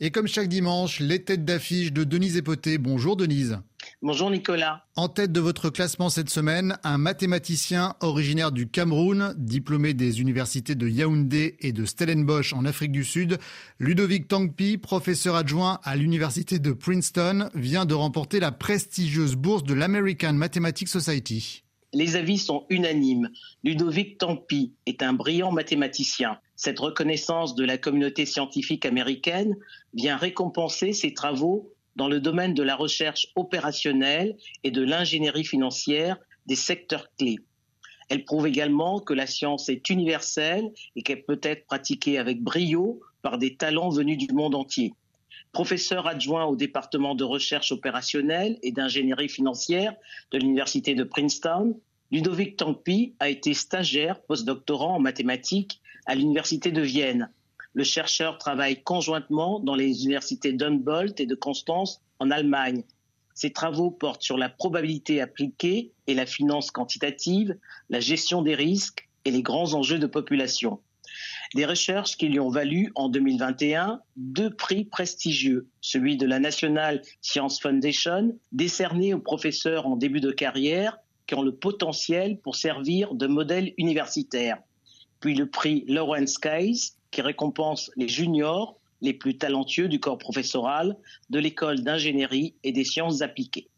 Et comme chaque dimanche, les têtes d'affiche de Denise Epoté. Bonjour Denise. Bonjour Nicolas. En tête de votre classement cette semaine, un mathématicien originaire du Cameroun, diplômé des universités de Yaoundé et de Stellenbosch en Afrique du Sud, Ludovic Tangpi, professeur adjoint à l'université de Princeton, vient de remporter la prestigieuse bourse de l'American Mathematics Society. Les avis sont unanimes. Ludovic Tangpi est un brillant mathématicien. Cette reconnaissance de la communauté scientifique américaine vient récompenser ses travaux dans le domaine de la recherche opérationnelle et de l'ingénierie financière des secteurs clés. Elle prouve également que la science est universelle et qu'elle peut être pratiquée avec brio par des talents venus du monde entier. Professeur adjoint au département de recherche opérationnelle et d'ingénierie financière de l'université de Princeton, Ludovic Tampi a été stagiaire postdoctorant en mathématiques à l'université de Vienne. Le chercheur travaille conjointement dans les universités d'Humboldt et de Constance en Allemagne. Ses travaux portent sur la probabilité appliquée et la finance quantitative, la gestion des risques et les grands enjeux de population. Des recherches qui lui ont valu en 2021 deux prix prestigieux, celui de la National Science Foundation, décerné aux professeurs en début de carrière qui ont le potentiel pour servir de modèle universitaire, puis le prix Lawrence Case, qui récompense les juniors les plus talentueux du corps professoral de l'école d'ingénierie et des sciences appliquées.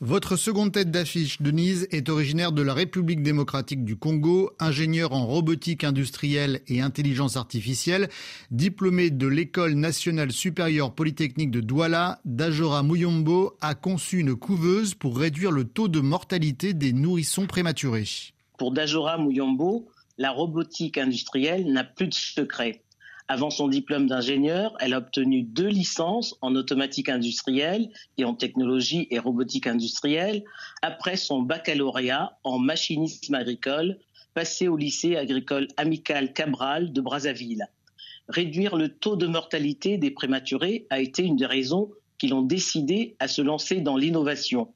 Votre seconde tête d'affiche, Denise, est originaire de la République démocratique du Congo, ingénieur en robotique industrielle et intelligence artificielle, diplômé de l'École nationale supérieure polytechnique de Douala, Dajora Muyombo a conçu une couveuse pour réduire le taux de mortalité des nourrissons prématurés. Pour Dajora Muyombo, la robotique industrielle n'a plus de secret. Avant son diplôme d'ingénieur, elle a obtenu deux licences en automatique industrielle et en technologie et robotique industrielle après son baccalauréat en machinisme agricole passé au lycée agricole amical Cabral de Brazzaville. Réduire le taux de mortalité des prématurés a été une des raisons qui l'ont décidé à se lancer dans l'innovation.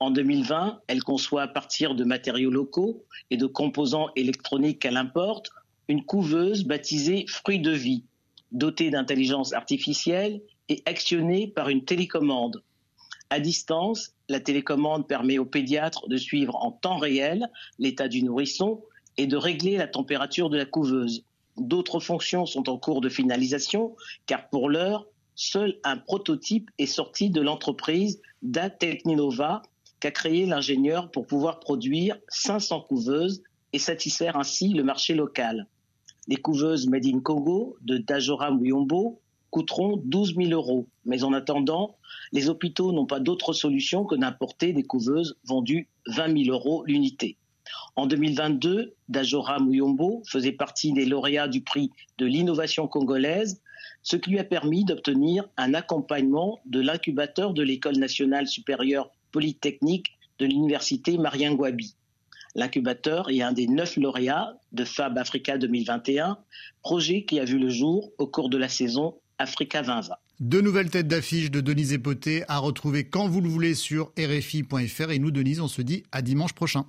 En 2020, elle conçoit à partir de matériaux locaux et de composants électroniques qu'elle importe une couveuse baptisée Fruit de vie, dotée d'intelligence artificielle et actionnée par une télécommande. À distance, la télécommande permet au pédiatre de suivre en temps réel l'état du nourrisson et de régler la température de la couveuse. D'autres fonctions sont en cours de finalisation, car pour l'heure, seul un prototype est sorti de l'entreprise Datechninova qu'a créé l'ingénieur pour pouvoir produire 500 couveuses et satisfaire ainsi le marché local. Les couveuses Made in Congo de Dajora Muyombo coûteront 12 000 euros. Mais en attendant, les hôpitaux n'ont pas d'autre solution que d'importer des couveuses vendues 20 000 euros l'unité. En 2022, Dajora Muyombo faisait partie des lauréats du prix de l'innovation congolaise, ce qui lui a permis d'obtenir un accompagnement de l'incubateur de l'École nationale supérieure polytechnique de l'université Marien Gwabi. L'incubateur est un des neuf lauréats de Fab Africa 2021, projet qui a vu le jour au cours de la saison Africa 2020. Deux nouvelles têtes d'affiche de Denise Epoté à retrouver quand vous le voulez sur rfi.fr. Et nous, Denise, on se dit à dimanche prochain.